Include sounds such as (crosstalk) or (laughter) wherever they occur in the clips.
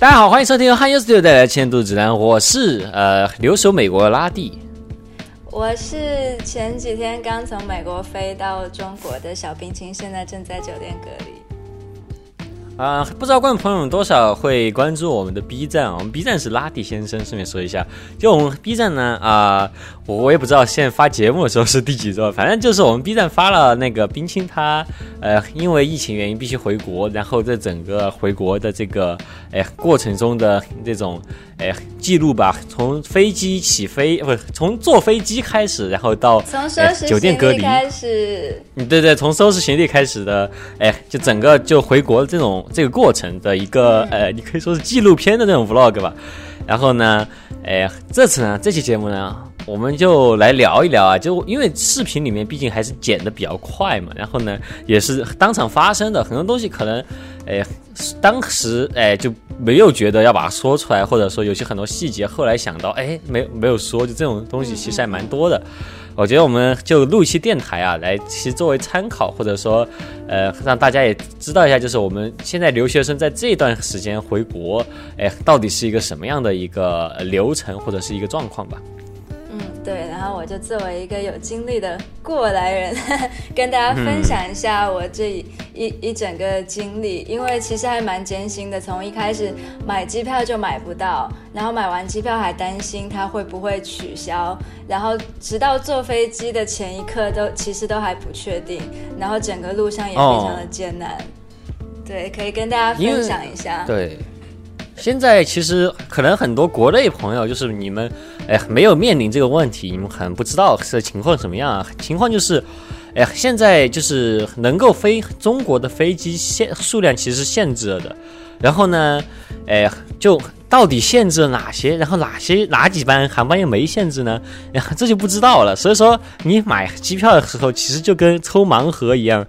大家好，欢迎收听由汉优 Studio 带来的千度指南，我是呃留守美国的拉蒂。我是前几天刚从美国飞到中国的小冰清，现在正在酒店隔离。啊、不知道观众朋友们多少会关注我们的 B 站啊？我们 B 站是拉蒂先生，顺便说一下，就我们 B 站呢啊、我我也不知道现在发节目的时候是第几周，反正就是我们 B 站发了那个冰清他呃因为疫情原因必须回国，然后在整个回国的这个哎过程中的这种哎记录吧，从飞机起飞不是从坐飞机开始，然后到从收哎拾酒店隔离。开始，嗯，对对，从收拾行李开始的，哎，就整个就回国这种这个过程的一个，呃，你可以说是纪录片的那种 vlog 吧。然后呢，哎，这次呢，这期节目呢，我们就来聊一聊啊，就因为视频里面毕竟还是剪的比较快嘛，然后呢，也是当场发生的很多东西，可能，哎，当时哎就没有觉得要把它说出来，或者说有些很多细节，后来想到，哎，没没有说，就这种东西其实还蛮多的。我觉得我们就录一期电台啊，来其实作为参考，或者说，呃，让大家也知道一下，就是我们现在留学生在这段时间回国，哎，到底是一个什么样的一个流程或者是一个状况吧。对，然后我就作为一个有经历的过来人，(laughs) 跟大家分享一下我这一、一整个经历，因为其实还蛮艰辛的，从一开始买机票就买不到，然后买完机票还担心它会不会取消，然后直到坐飞机的前一刻都其实都还不确定，然后整个路上也非常的艰难。对，可以跟大家分享一下。对，现在其实可能很多国内朋友就是你们，哎，没有面临这个问题，你们可能不知道这情况什么样啊。情况就是，哎，现在就是能够飞中国的飞机限数量其实限制了的。然后呢，哎，就到底限制了哪些？然后哪些哪几班航班又没限制呢？然 (laughs) 后这就不知道了。所以说，你买机票的时候，其实就跟抽盲盒一样，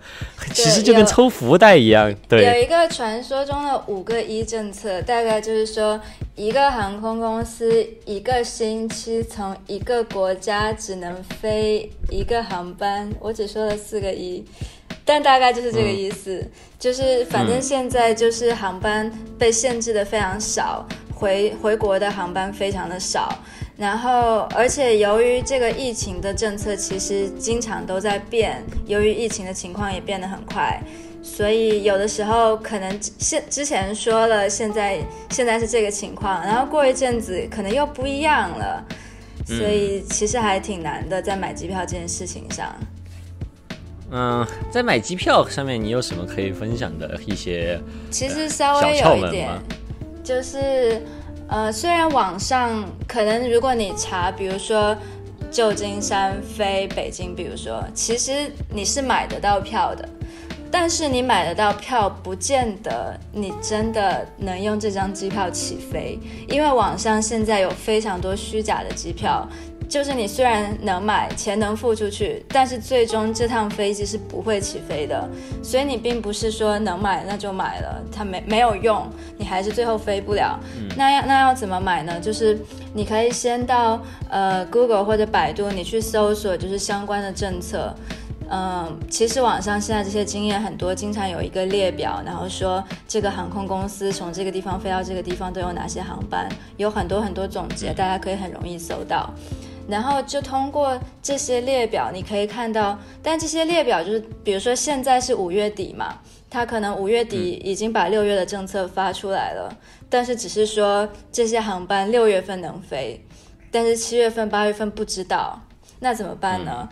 其实就跟抽福袋一样。对，有一个传说中的五个一政策，大概就是说，一个航空公司一个星期从一个国家只能飞一个航班。我只说了四个一，但大概就是这个意思。就是反正现在就是航班被限制的非常少，回回国的航班非常的少。然后，而且由于这个疫情的政策其实经常都在变，由于疫情的情况也变得很快，所以有的时候可能现之前说了，现在现在是这个情况，然后过一阵子可能又不一样了，所以其实还挺难的，在买机票这件事情上。嗯，在买机票上面，你有什么可以分享的一些？其实稍微有一点吗，就是呃，虽然网上可能如果你查，比如说旧金山飞北京，比如说，其实你是买得到票的，但是你买得到票，不见得你真的能用这张机票起飞，因为网上现在有非常多虚假的机票。就是你虽然能买，钱能付出去，但是最终这趟飞机是不会起飞的。所以你并不是说能买那就买了，它没没有用，你还是最后飞不了。那要那要怎么买呢？就是你可以先到呃 Google 或者百度，你去搜索就是相关的政策。嗯，其实网上现在这些经验很多，经常有一个列表，然后说这个航空公司从这个地方飞到这个地方都有哪些航班，有很多很多总结，大家可以很容易搜到。然后就通过这些列表，你可以看到，但这些列表就是，比如说现在是五月底嘛，他可能五月底已经把六月的政策发出来了，但是只是说这些航班六月份能飞，但是七月份、八月份不知道，那怎么办呢？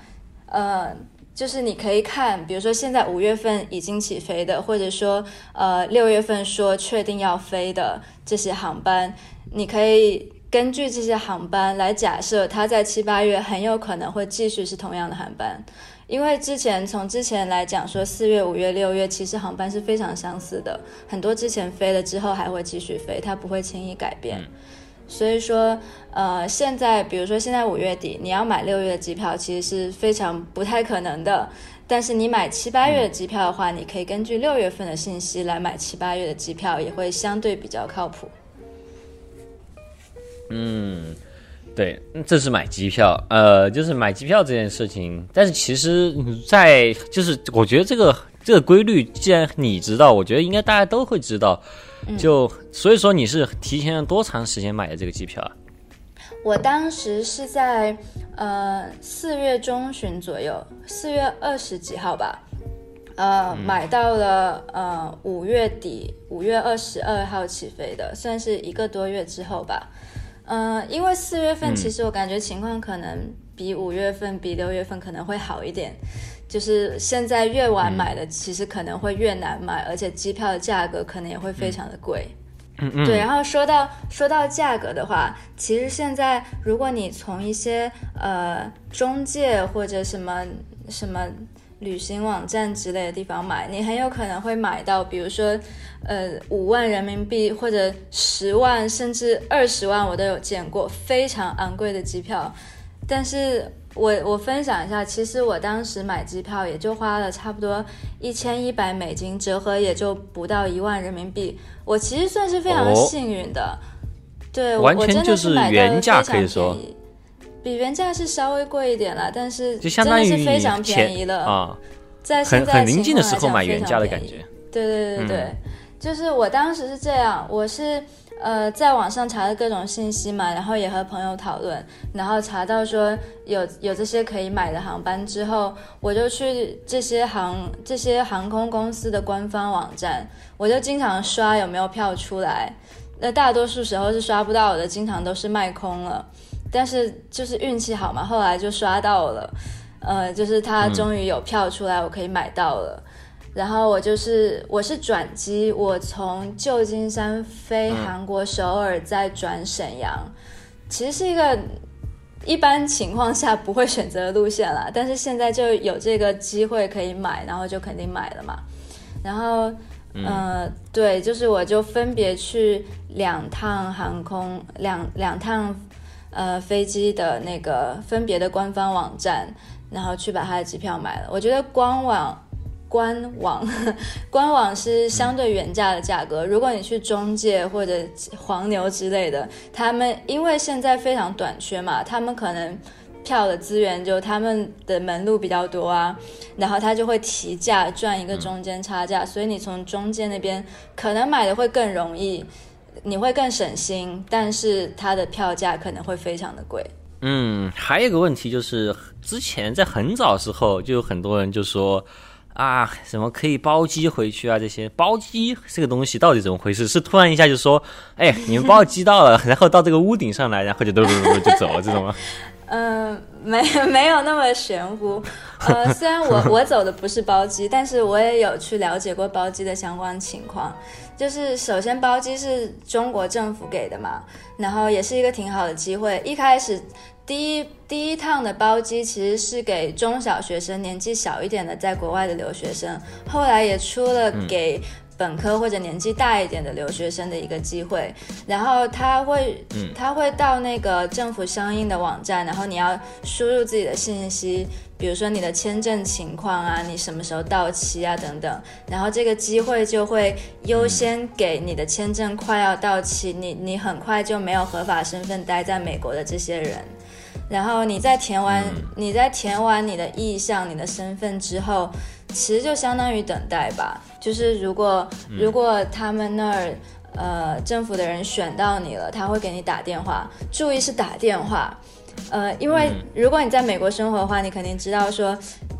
呃，就是你可以看，比如说现在五月份已经起飞的，或者说呃六月份说确定要飞的这些航班，你可以根据这些航班来假设它在七八月很有可能会继续是同样的航班。因为之前从之前来讲说，四月、五月、六月其实航班是非常相似的，很多之前飞了之后还会继续飞，它不会轻易改变。所以说，呃，现在比如说现在五月底，你要买六月的机票，其实是非常不太可能的。但是你买七八月的机票的话，你可以根据六月份的信息来买七八月的机票，也会相对比较靠谱。嗯，对，这是买机票，呃，就是买机票这件事情。但是其实，在就是我觉得这个这个规律既然你知道，我觉得应该大家都会知道。就所以说你是提前了多长时间买的这个机票啊？我当时是在呃四月中旬左右，四月二十几号吧，呃买到了呃五月底五月二十二号起飞的，算是一个多月之后吧。嗯，因为四月份其实我感觉情况可能比五月份比六月份可能会好一点。就是现在越晚买的，其实可能会越难买，而且机票的价格可能也会非常的贵。嗯嗯。对，然后说到说到价格的话，其实现在如果你从一些呃中介或者什么什么旅行网站之类的地方买，你很有可能会买到，比如说呃五万人民币或者十万甚至二十万，我都有见过非常昂贵的机票，但是。我我分享一下，其实我当时买机票也就花了差不多一千一百美金，折合也就不到一万人民币。我其实算是非常幸运的，对，完全就是原价可以说，比原价是稍微贵一点了，但是就相当于非常便宜了啊，在很很临近的时候买原价的感觉。对对对对，就是我当时是这样，我是。呃，在网上查了各种信息嘛，然后也和朋友讨论，然后查到说有有这些可以买的航班之后，我就去这些航这些航空公司的官方网站，我就经常刷有没有票出来。那大多数时候是刷不到的，经常都是卖空了。但是就是运气好嘛，后来就刷到了，呃，就是它终于有票出来，我可以买到了。然后我就是我是转机，我从旧金山飞韩国首尔，再转沈阳，其实是一个一般情况下不会选择的路线啦。但是现在就有这个机会可以买，然后就肯定买了嘛。然后，呃，对，就是我就分别去两趟航空，两两趟呃飞机的那个分别的官方网站，然后去把他的机票买了。我觉得官网。官网，(laughs) 官网是相对原价的价格。如果你去中介或者黄牛之类的，他们因为现在非常短缺嘛，他们可能票的资源就他们的门路比较多啊，然后他就会提价赚一个中间差价，所以你从中介那边可能买的会更容易，你会更省心，但是它的票价可能会非常的贵。嗯，还有一个问题就是，之前在很早时候就有很多人就说。啊，什么可以包机回去啊？这些包机这个东西到底怎么回事？是突然一下就说，哎，(laughs) 你们包机到了，然后到这个屋顶上来，然后就嘟嘟嘟就走了，这种吗？嗯，(laughs) 没没有那么玄乎。呃，(laughs) 虽然我我走的不是包机，但是我也有去了解过包机的相关情况。就是首先包机是中国政府给的嘛，然后也是一个挺好的机会。一开始。第一第一趟的包机其实是给中小学生，年纪小一点的在国外的留学生，后来也出了给本科或者年纪大一点的留学生的一个机会。然后他会，嗯他会到那个政府相应的网站，然后你要输入自己的信息，比如说你的签证情况啊，你什么时候到期啊等等，然后这个机会就会优先给你的签证快要到期，你你很快就没有合法身份待在美国的这些人。然后你在填完你在填完你的意向、你的身份之后，其实就相当于等待吧。就是如果如果他们那儿呃政府的人选到你了，他会给你打电话。注意是打电话，呃，因为如果你在美国生活的话，你肯定知道说，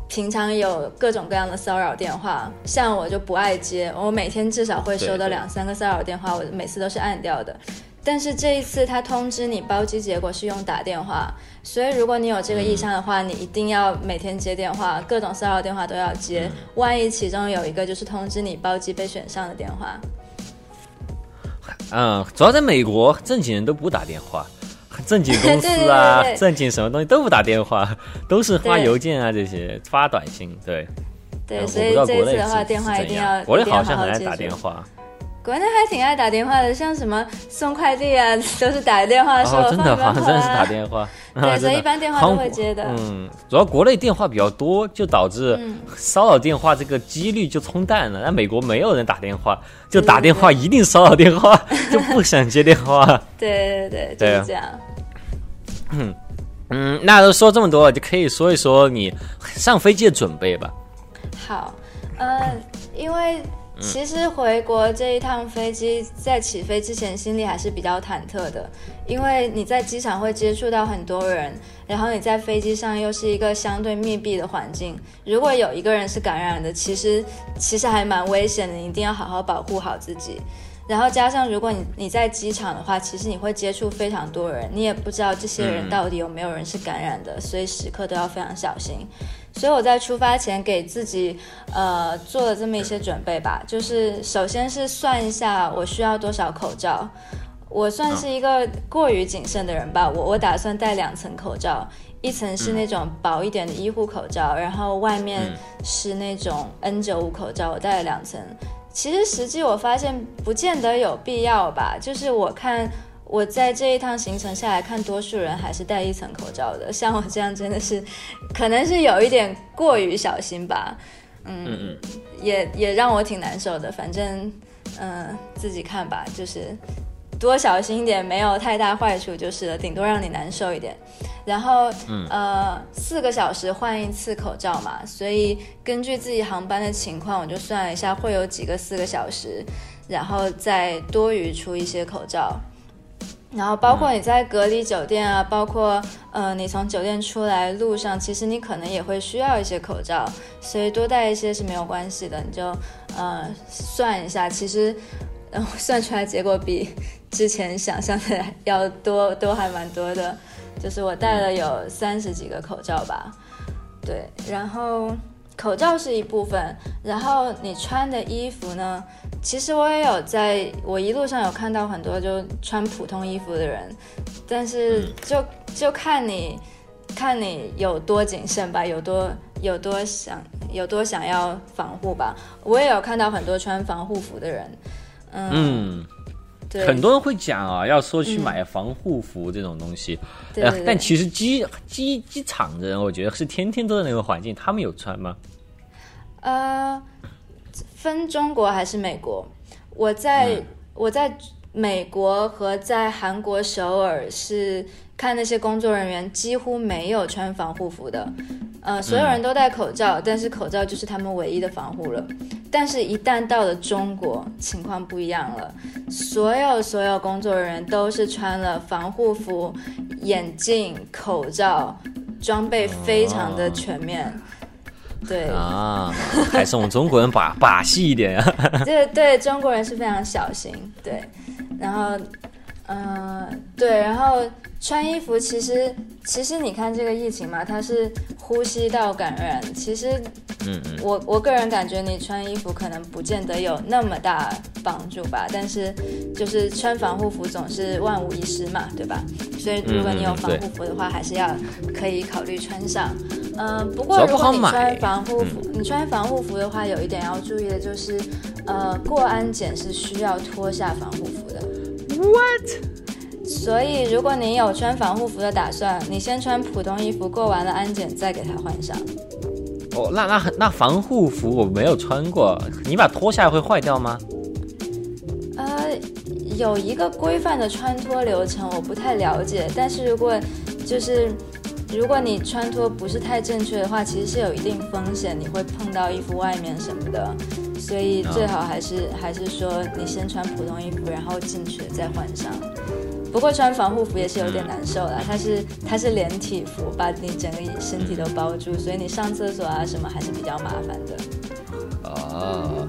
平常有各种各样的骚扰电话。像我就不爱接，我每天至少会收到两三个骚扰电话，我每次都是按掉的。但是这一次他通知你包机结果是用打电话。所以，如果你有这个意向的话，你一定要每天接电话，各种骚扰电话都要接。万一其中有一个就是通知你包机被选上的电话，嗯，主要在美国，正经人都不打电话，正经公司啊，(laughs) 正经什么东西都不打电话，都是发邮件啊，这些发短信。对，对，所以这次的话，电话一定要国内好像很爱打电话。国内还挺爱打电话的，像什么送快递啊，(laughs) 都是打电话说真的，好像真的是打电话。(laughs) (laughs) 对，所以一般电话都会接的。嗯，主要国内电话比较多，就导致骚扰电话这个几率就冲淡了。那美国没有人打电话，就打电话一定骚扰电话，就不想接电话。对对对，就是这样。嗯嗯，那都说这么多了，就可以说一说你上飞机的准备吧。好。呃，因为其实回国这一趟飞机在起飞之前心里还是比较忐忑的，因为你在机场会接触到很多人，然后你在飞机上又是一个相对密闭的环境，如果有一个人是感染的，其实其实还蛮危险的，你一定要好好保护好自己。然后加上如果你你在机场的话，其实你会接触非常多人，你也不知道这些人到底有没有人是感染的，所以时刻都要非常小心。所以我在出发前给自己呃做了这么一些准备吧，就是首先是算一下我需要多少口罩，我算是一个过于谨慎的人吧，我我打算戴两层口罩，一层是那种薄一点的医护口罩，然后外面是那种 N95 口罩，我戴了两层。其实实际我发现不见得有必要吧，就是我看我在这一趟行程下来看，多数人还是戴一层口罩的，像我这样真的是，可能是有一点过于小心吧，嗯，也也让我挺难受的，反正嗯自己看吧，就是。多小心一点，没有太大坏处就是了，顶多让你难受一点。然后，呃，四个小时换一次口罩嘛，所以根据自己航班的情况，我就算了一下会有几个四个小时，然后再多余出一些口罩。然后包括你在隔离酒店啊，包括呃你从酒店出来路上，其实你可能也会需要一些口罩，所以多带一些是没有关系的。你就呃算一下，其实然后 (laughs) 算出来结果比。之前想象的要多，都还蛮多的，就是我带了有三十几个口罩吧，对，然后口罩是一部分，然后你穿的衣服呢，其实我也有在我一路上有看到很多就穿普通衣服的人，但是就就看你看你有多谨慎吧，有多有多想有多想要防护吧，我也有看到很多穿防护服的人，嗯。很多人会讲啊，要说去买防护服这种东西，呃，但其实机机机场的人，我觉得是天天都在那个环境，他们有穿吗？呃，分中国还是美国？我在我在美国和在韩国首尔是。看那些工作人员几乎没有穿防护服的，呃，所有人都戴口罩，但是口罩就是他们唯一的防护了。但是，一旦到了中国，情况不一样了，所有所有工作人员都是穿了防护服、眼镜、口罩，装备非常的全面。对啊，还是我们中国人把把戏一点呀。(laughs) 对对，中国人是非常小心。对，然后，嗯，对，然后。穿衣服其实，其实你看这个疫情嘛，它是呼吸道感染。其实，嗯嗯，我我个人感觉你穿衣服可能不见得有那么大帮助吧。但是，就是穿防护服总是万无一失嘛，对吧？所以如果你有防护服的话，还是要可以考虑穿上。嗯，不过如果你穿防护服，你穿防护服的话，有一点要注意的就是，呃，过安检是需要脱下防护服的。What？所以，如果你有穿防护服的打算，你先穿普通衣服，过完了安检再给它换上。哦，那那那防护服我没有穿过，你把脱下来会坏掉吗？呃，有一个规范的穿脱流程，我不太了解。但是如果就是如果你穿脱不是太正确的话，其实是有一定风险，你会碰到衣服外面什么的。所以最好还是还是说你先穿普通衣服，然后进去再换上。不过穿防护服也是有点难受的，它是它是连体服，把你整个身体都包住，所以你上厕所啊什么还是比较麻烦的。哦，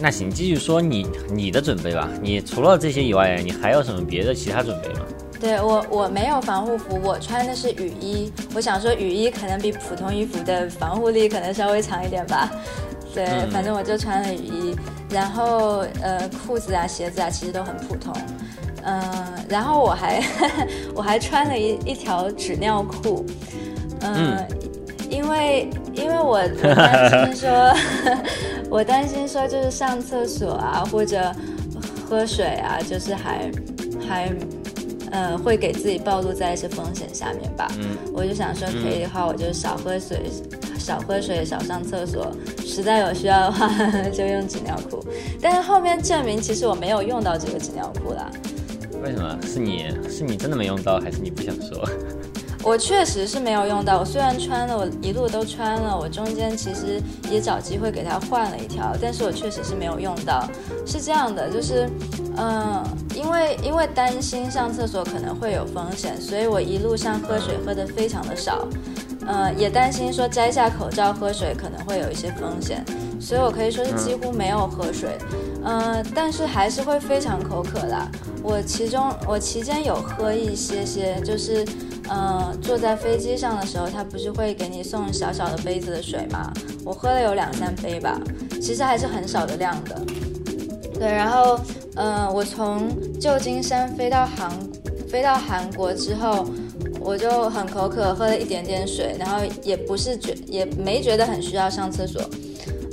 那行，继续说你你的准备吧。你除了这些以外，你还有什么别的其他准备吗？对我我没有防护服，我穿的是雨衣。我想说雨衣可能比普通衣服的防护力可能稍微强一点吧。对，反正我就穿了雨衣，然后呃裤子啊鞋子啊其实都很普通。嗯，然后我还 (laughs) 我还穿了一一条纸尿裤，嗯，因为因为我我担心说，(laughs) 我担心说就是上厕所啊或者喝水啊，就是还还呃会给自己暴露在一些风险下面吧。嗯，我就想说可以的话，我就少喝水，少喝水，少上厕所，实在有需要的话 (laughs) 就用纸尿裤。但是后面证明其实我没有用到这个纸尿裤啦。为什么是你是你真的没用到，还是你不想说？(laughs) 我确实是没有用到。我虽然穿了，我一路都穿了，我中间其实也找机会给它换了一条，但是我确实是没有用到。是这样的，就是，嗯，因为因为担心上厕所可能会有风险，所以我一路上喝水喝的非常的少。呃，也担心说摘下口罩喝水可能会有一些风险，所以我可以说是几乎没有喝水。呃，但是还是会非常口渴啦。我其中我期间有喝一些些，就是呃坐在飞机上的时候，他不是会给你送小小的杯子的水吗？我喝了有两三杯吧，其实还是很少的量的。对，然后呃我从旧金山飞到韩飞到韩国之后。我就很口渴，喝了一点点水，然后也不是觉也没觉得很需要上厕所，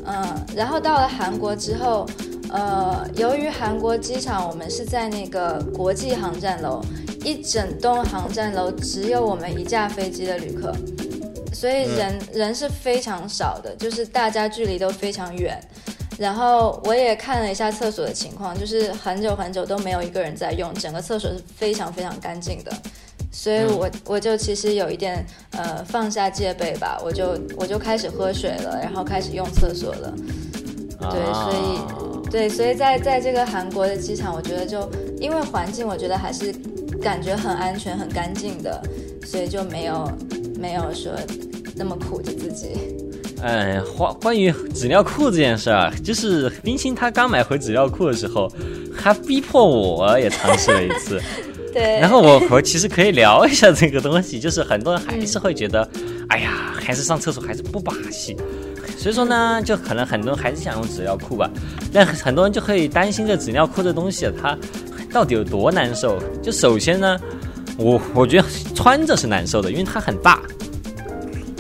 嗯，然后到了韩国之后，呃，由于韩国机场我们是在那个国际航站楼，一整栋航站楼只有我们一架飞机的旅客，所以人人是非常少的，就是大家距离都非常远，然后我也看了一下厕所的情况，就是很久很久都没有一个人在用，整个厕所是非常非常干净的。所以，我我就其实有一点呃放下戒备吧，我就我就开始喝水了，然后开始用厕所了。对，所以对，所以在在这个韩国的机场，我觉得就因为环境，我觉得还是感觉很安全、很干净的，所以就没有没有说那么苦着自己。嗯，关关于纸尿裤这件事儿，就是冰清她刚买回纸尿裤的时候，还逼迫我也尝试了一次。对，然后我我其实可以聊一下这个东西，就是很多人还是会觉得，哎呀，还是上厕所还是不把戏，所以说呢，就可能很多人还是想用纸尿裤吧。但很多人就会担心这纸尿裤这东西它到底有多难受。就首先呢，我我觉得穿着是难受的，因为它很大。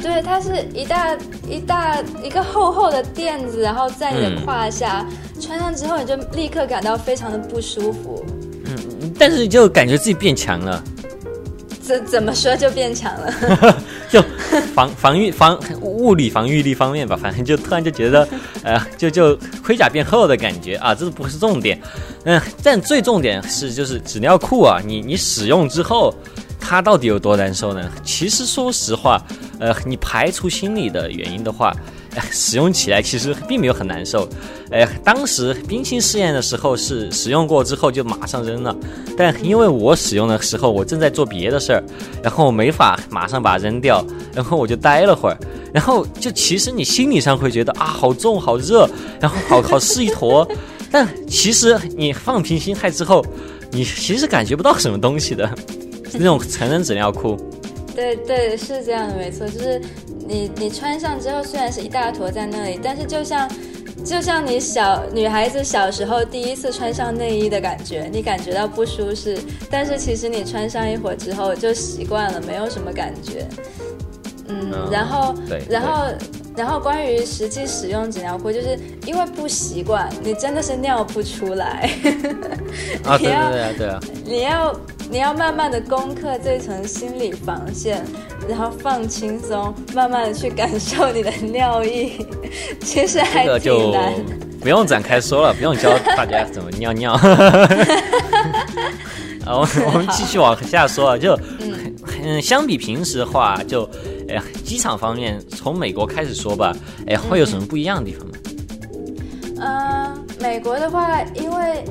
对，它是一大一大一个厚厚的垫子，然后在你的胯下，穿上之后你就立刻感到非常的不舒服。但是就感觉自己变强了，怎怎么说就变强了？(laughs) 就防防御防物理防御力方面吧，反正就突然就觉得，呃，(laughs) 就就盔甲变厚的感觉啊，这不是重点，嗯，但最重点是就是纸尿裤啊，你你使用之后。它到底有多难受呢？其实说实话，呃，你排除心理的原因的话，使用起来其实并没有很难受。哎，当时冰清试验的时候是使用过之后就马上扔了，但因为我使用的时候我正在做别的事儿，然后我没法马上把它扔掉，然后我就待了会儿，然后就其实你心理上会觉得啊好重好热，然后好好湿一坨，(laughs) 但其实你放平心态之后，你其实感觉不到什么东西的。(laughs) 那种成人纸尿裤，对对，是这样的，没错，就是你你穿上之后，虽然是一大坨在那里，但是就像就像你小女孩子小时候第一次穿上内衣的感觉，你感觉到不舒适，但是其实你穿上一会儿之后就习惯了，没有什么感觉。嗯，然后然后然后关于实际使用纸尿裤，就是因为不习惯，你真的是尿不出来。啊，(laughs) 对对对啊，你要。你要慢慢的攻克这层心理防线，然后放轻松，慢慢的去感受你的尿意，(laughs) 其实还挺难。不用展开说了，不用教大家怎么尿尿。(laughs) 啊，我我们继续往下说，就嗯，相比平时的话，就哎，机场方面，从美国开始说吧，哎，会有什么不一样的地方吗？嗯，美国的话，因为。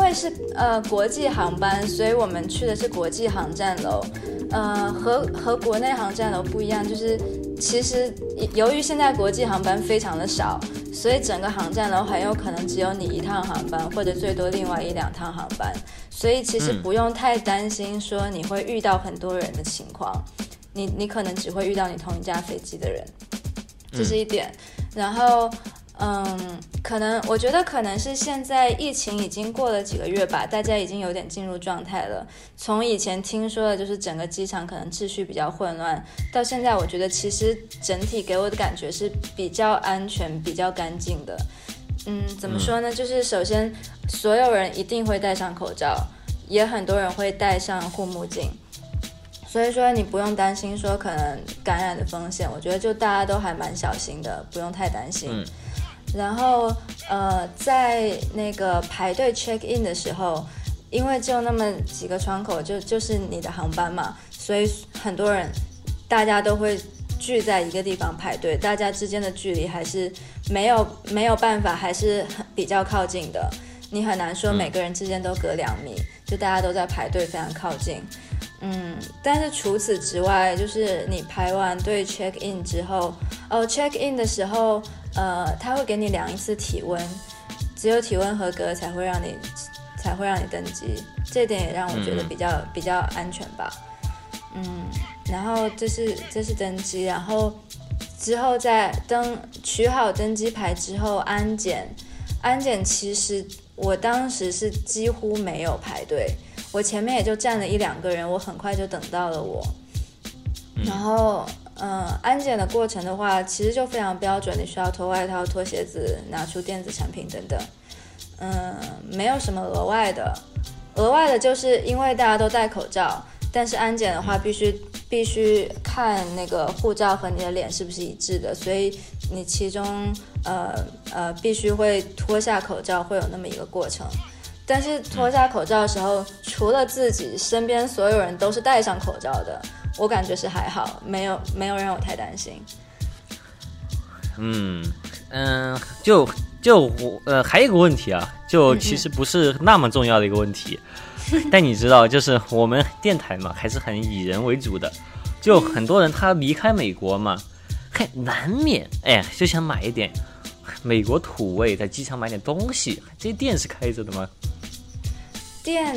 因为是呃国际航班，所以我们去的是国际航站楼，呃和和国内航站楼不一样，就是其实由于现在国际航班非常的少，所以整个航站楼很有可能只有你一趟航班，或者最多另外一两趟航班，所以其实不用太担心说你会遇到很多人的情况，你你可能只会遇到你同一架飞机的人，这是一点，然后。嗯，可能我觉得可能是现在疫情已经过了几个月吧，大家已经有点进入状态了。从以前听说的就是整个机场可能秩序比较混乱，到现在我觉得其实整体给我的感觉是比较安全、比较干净的。嗯，怎么说呢？就是首先所有人一定会戴上口罩，也很多人会戴上护目镜，所以说你不用担心说可能感染的风险。我觉得就大家都还蛮小心的，不用太担心。然后，呃，在那个排队 check in 的时候，因为就那么几个窗口，就就是你的航班嘛。所以很多人大家都会聚在一个地方排队，大家之间的距离还是没有没有办法，还是很比较靠近的。你很难说每个人之间都隔两米，就大家都在排队，非常靠近。嗯，但是除此之外，就是你排完队 check in 之后，哦，check in 的时候，呃，他会给你量一次体温，只有体温合格才会让你才会让你登机，这点也让我觉得比较比较安全吧。嗯，然后这是这是登机，然后之后在登取好登机牌之后安检，安检其实我当时是几乎没有排队。我前面也就站了一两个人，我很快就等到了我。然后，嗯，安检的过程的话，其实就非常标准，你需要脱外套、脱鞋子、拿出电子产品等等。嗯，没有什么额外的。额外的就是因为大家都戴口罩，但是安检的话必须必须看那个护照和你的脸是不是一致的，所以你其中呃呃必须会脱下口罩，会有那么一个过程。但是脱下口罩的时候，除了自己，身边所有人都是戴上口罩的。我感觉是还好，没有没有让我太担心。嗯嗯，就就我呃还有一个问题啊，就其实不是那么重要的一个问题，(laughs) 但你知道，就是我们电台嘛，还是很以人为主的。就很多人他离开美国嘛，嘿，难免哎就想买一点美国土味，在机场买点东西。这些店是开着的吗？店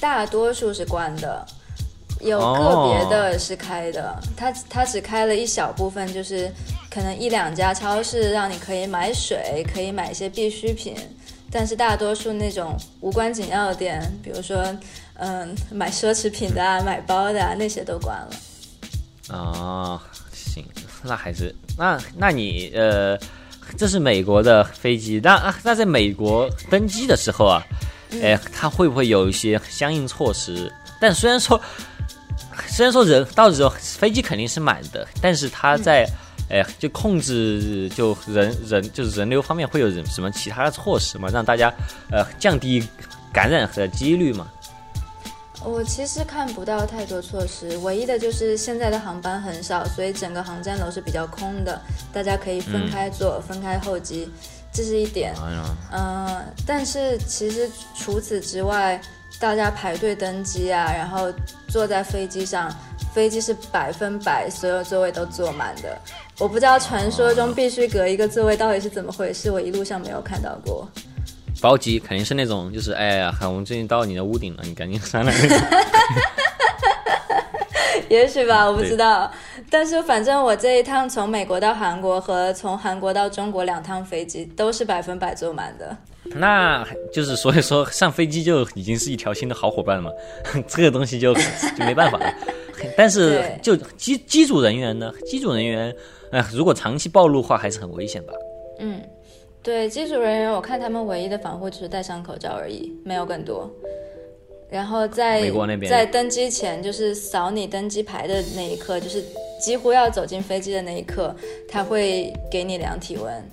大多数是关的，有个别的是开的。它它只开了一小部分，就是可能一两家超市让你可以买水，可以买一些必需品。但是大多数那种无关紧要的店，比如说嗯买奢侈品的啊、买包的啊，那些都关了。哦，行，那还是那那你呃，这是美国的飞机，那啊那在美国登机的时候啊。哎，他会不会有一些相应措施？但虽然说，虽然说人到时候飞机肯定是满的，但是他在，哎，就控制就人人就是人流方面会有什么其他的措施嘛？让大家呃降低感染的几率嘛？我其实看不到太多措施，唯一的就是现在的航班很少，所以整个航站楼是比较空的，大家可以分开坐，分开候机。这是一点，嗯，但是其实除此之外，大家排队登机啊，然后坐在飞机上，飞机是百分百所有座位都坐满的。我不知道传说中必须隔一个座位到底是怎么回事，我一路上没有看到过。包机肯定是那种，就是哎呀，我们最近到你的屋顶了，你赶紧上来。(laughs) 也许吧，我不知道。但是反正我这一趟从美国到韩国和从韩国到中国两趟飞机都是百分百坐满的。那就是所以说上飞机就已经是一条心的好伙伴了嘛，(laughs) 这个东西就就没办法了。(laughs) 但是就机机组人员呢，机组人员，哎，如果长期暴露的话，还是很危险吧。嗯，对，机组人员，我看他们唯一的防护就是戴上口罩而已，没有更多。然后在美国那边在登机前，就是扫你登机牌的那一刻，就是几乎要走进飞机的那一刻，他会给你量体温，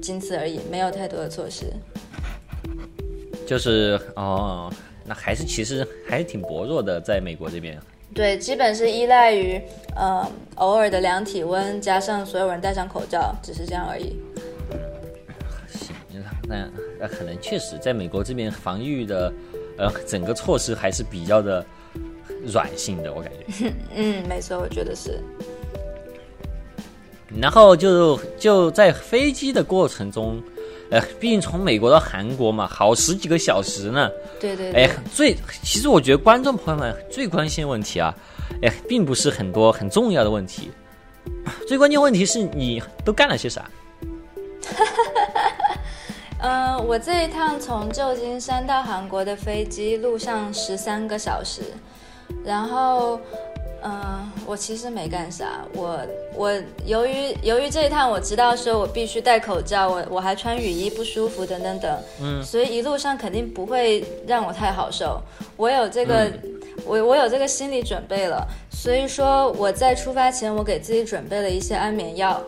仅此而已，没有太多的措施。就是哦，那还是其实还是挺薄弱的，在美国这边。对，基本是依赖于呃偶尔的量体温，加上所有人戴上口罩，只是这样而已。行，那那可能确实在美国这边防御的。呃，整个措施还是比较的软性的，我感觉。(laughs) 嗯，没错，我觉得是。然后就就在飞机的过程中，呃，毕竟从美国到韩国嘛，好十几个小时呢。对对。哎，最其实我觉得观众朋友们最关心的问题啊，哎，并不是很多很重要的问题，最关键问题是你都干了些啥。嗯，(laughs) 我这一趟从旧金山到韩国的飞机路上十三个小时，然后，嗯，我其实没干啥，我我由于由于这一趟我知道说我必须戴口罩，我我还穿雨衣不舒服等等等，嗯，所以一路上肯定不会让我太好受，我有这个我我有这个心理准备了，所以说我在出发前我给自己准备了一些安眠药，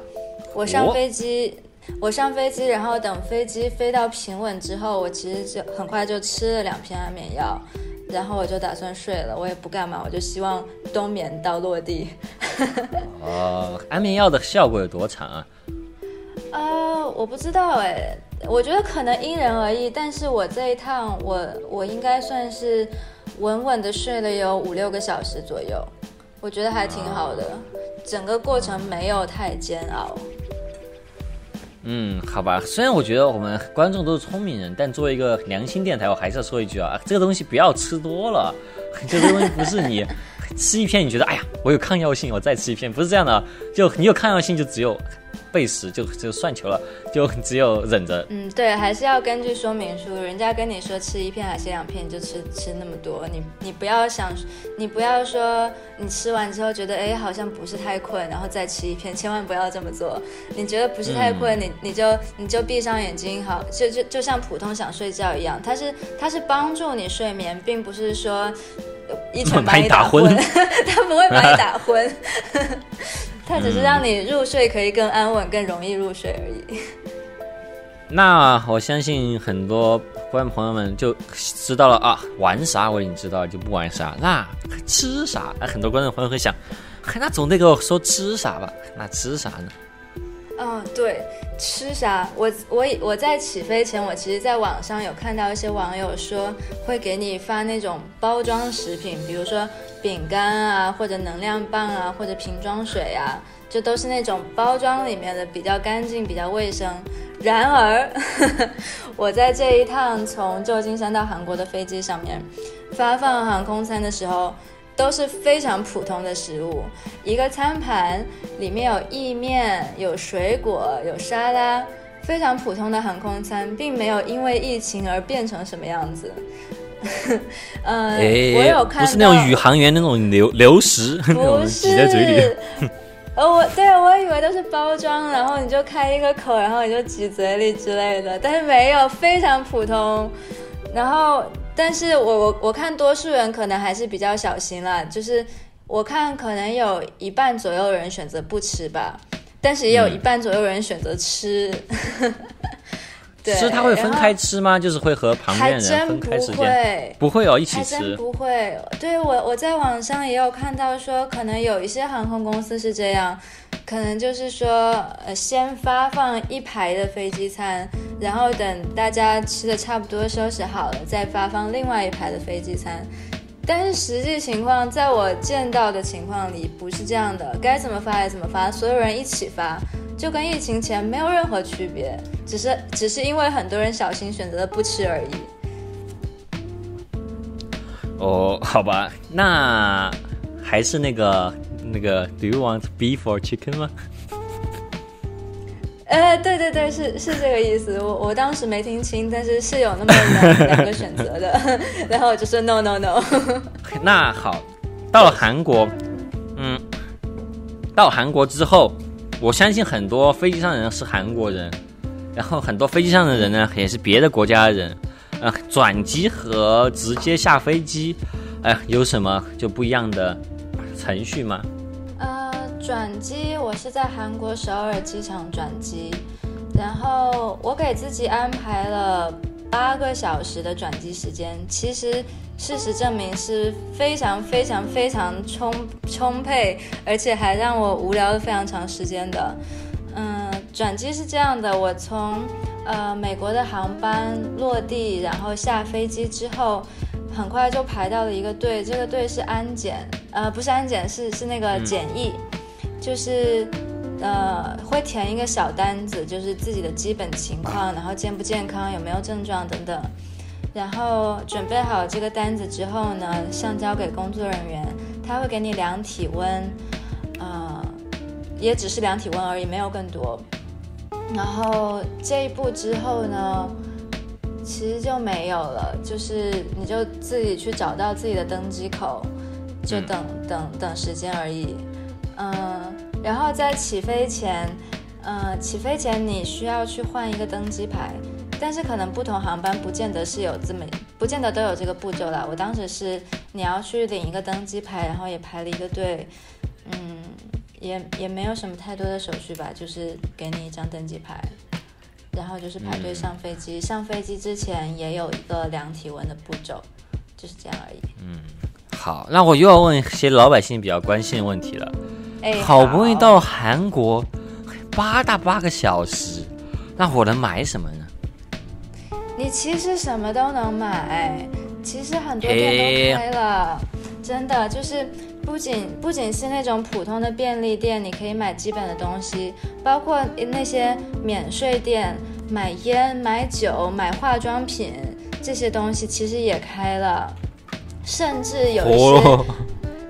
我上飞机。我上飞机，然后等飞机飞到平稳之后，我其实就很快就吃了两片安眠药，然后我就打算睡了，我也不干嘛，我就希望冬眠到落地。(laughs) 哦，安眠药的效果有多长啊？呃，我不知道哎，我觉得可能因人而异，但是我这一趟我我应该算是稳稳的睡了有五六个小时左右，我觉得还挺好的，整个过程没有太煎熬。嗯，好吧，虽然我觉得我们观众都是聪明人，但作为一个良心电台，我还是要说一句啊，这个东西不要吃多了，这个东西不是你吃一片你觉得哎呀我有抗药性，我再吃一片，不是这样的，就你有抗药性就只有。背时就就算球了，就只有忍着。嗯，对，还是要根据说明书，人家跟你说吃一片还是两片，你就吃吃那么多。你你不要想，你不要说你吃完之后觉得哎好像不是太困，然后再吃一片，千万不要这么做。你觉得不是太困，你你就你就闭上眼睛，好，就就就像普通想睡觉一样。它是它是帮助你睡眠，并不是说一拳 (laughs) 把你打昏，(laughs) 他不会把你打 (laughs) 昏。他只是让你入睡可以更安稳、更容易入睡而已。那我相信很多观众朋友们就知道了啊，玩啥我已经知道了，就不玩啥。那吃啥？那很多观众朋友会想，那总得给我说吃啥吧？那吃啥呢？嗯，对，吃啥？我我我在起飞前，我其实在网上有看到一些网友说会给你发那种包装食品，比如说。饼干啊，或者能量棒啊，或者瓶装水啊，这都是那种包装里面的比较干净、比较卫生。然而，(laughs) 我在这一趟从旧金山到韩国的飞机上面发放航空餐的时候，都是非常普通的食物，一个餐盘里面有意面、有水果、有沙拉，非常普通的航空餐，并没有因为疫情而变成什么样子。(laughs) 呃，我有看到，不是那种宇航员那种流流食，不是挤在嘴里。呃，(laughs) 我对我以为都是包装，然后你就开一个口，然后你就挤嘴里之类的，但是没有，非常普通。然后，但是我我我看多数人可能还是比较小心啦，就是我看可能有一半左右人选择不吃吧，但是也有一半左右人选择吃。(laughs) 吃它会分开吃吗？就是会和旁边人分开时间？不会哦，一起吃。还真不会。对我，我在网上也有看到说，可能有一些航空公司是这样，可能就是说，呃，先发放一排的飞机餐，然后等大家吃的差不多收拾好了，再发放另外一排的飞机餐。但是实际情况，在我见到的情况里不是这样的，该怎么发也怎么发，所有人一起发。就跟疫情前没有任何区别，只是只是因为很多人小心选择了不吃而已。哦，好吧，那还是那个那个，Do you want beef or chicken 吗？呃，对对对，是是这个意思。我我当时没听清，但是是有那么两两个选择的，(laughs) 然后我就说 No No No。那好，到了韩国，嗯，到韩国之后。我相信很多飞机上的人是韩国人，然后很多飞机上的人呢也是别的国家的人，呃，转机和直接下飞机，哎，有什么就不一样的程序吗？呃，转机我是在韩国首尔机场转机，然后我给自己安排了八个小时的转机时间，其实。事实证明是非常非常非常充充沛，而且还让我无聊了非常长时间的。嗯，转机是这样的，我从呃美国的航班落地，然后下飞机之后，很快就排到了一个队，这个队是安检，呃不是安检，是是那个检疫，就是呃会填一个小单子，就是自己的基本情况，然后健不健康，有没有症状等等。然后准备好这个单子之后呢，上交给工作人员，他会给你量体温，呃，也只是量体温而已，没有更多。然后这一步之后呢，其实就没有了，就是你就自己去找到自己的登机口，就等等等时间而已。嗯，然后在起飞前，呃，起飞前你需要去换一个登机牌。但是可能不同航班不见得是有这么，不见得都有这个步骤啦。我当时是你要去领一个登机牌，然后也排了一个队，嗯，也也没有什么太多的手续吧，就是给你一张登机牌，然后就是排队上飞机。上飞机之前也有一个量体温的步骤，就是这样而已。嗯好，那我又要问一些老百姓比较关心的问题了。哎，好不容易到韩国，八大八个小时，那我能买什么呢？你其实什么都能买，其实很多店都开了，真的就是不仅不仅是那种普通的便利店，你可以买基本的东西，包括那些免税店，买烟、买酒、买化妆品这些东西其实也开了，甚至有一些。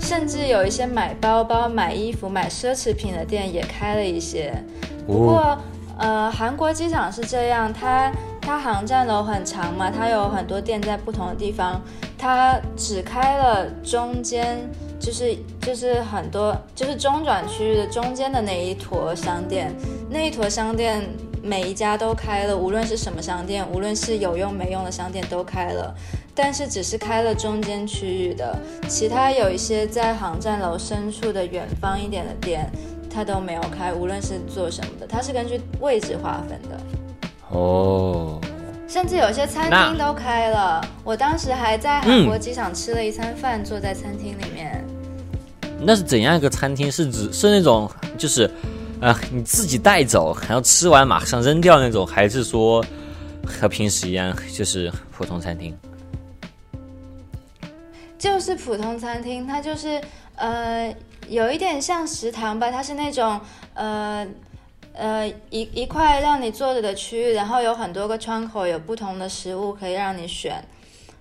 哦，甚至有一些买包包、买衣服、买奢侈品的店也开了一些。不过，呃，韩国机场是这样，它它航站楼很长嘛，它有很多店在不同的地方，它只开了中间，就是就是很多就是中转区域的中间的那一坨商店，那一坨商店每一家都开了，无论是什么商店，无论是有用没用的商店都开了。但是只是开了中间区域的，其他有一些在航站楼深处的远方一点的店，它都没有开，无论是做什么的，它是根据位置划分的。哦，甚至有些餐厅都开了，我当时还在韩国机场吃了一餐饭，坐在餐厅里面。那是怎样一个餐厅？是指是那种就是，呃，你自己带走，还要吃完马上扔掉那种，还是说和平时一样，就是普通餐厅？就是普通餐厅，它就是呃有一点像食堂吧，它是那种呃呃一一块让你坐着的区域，然后有很多个窗口，有不同的食物可以让你选，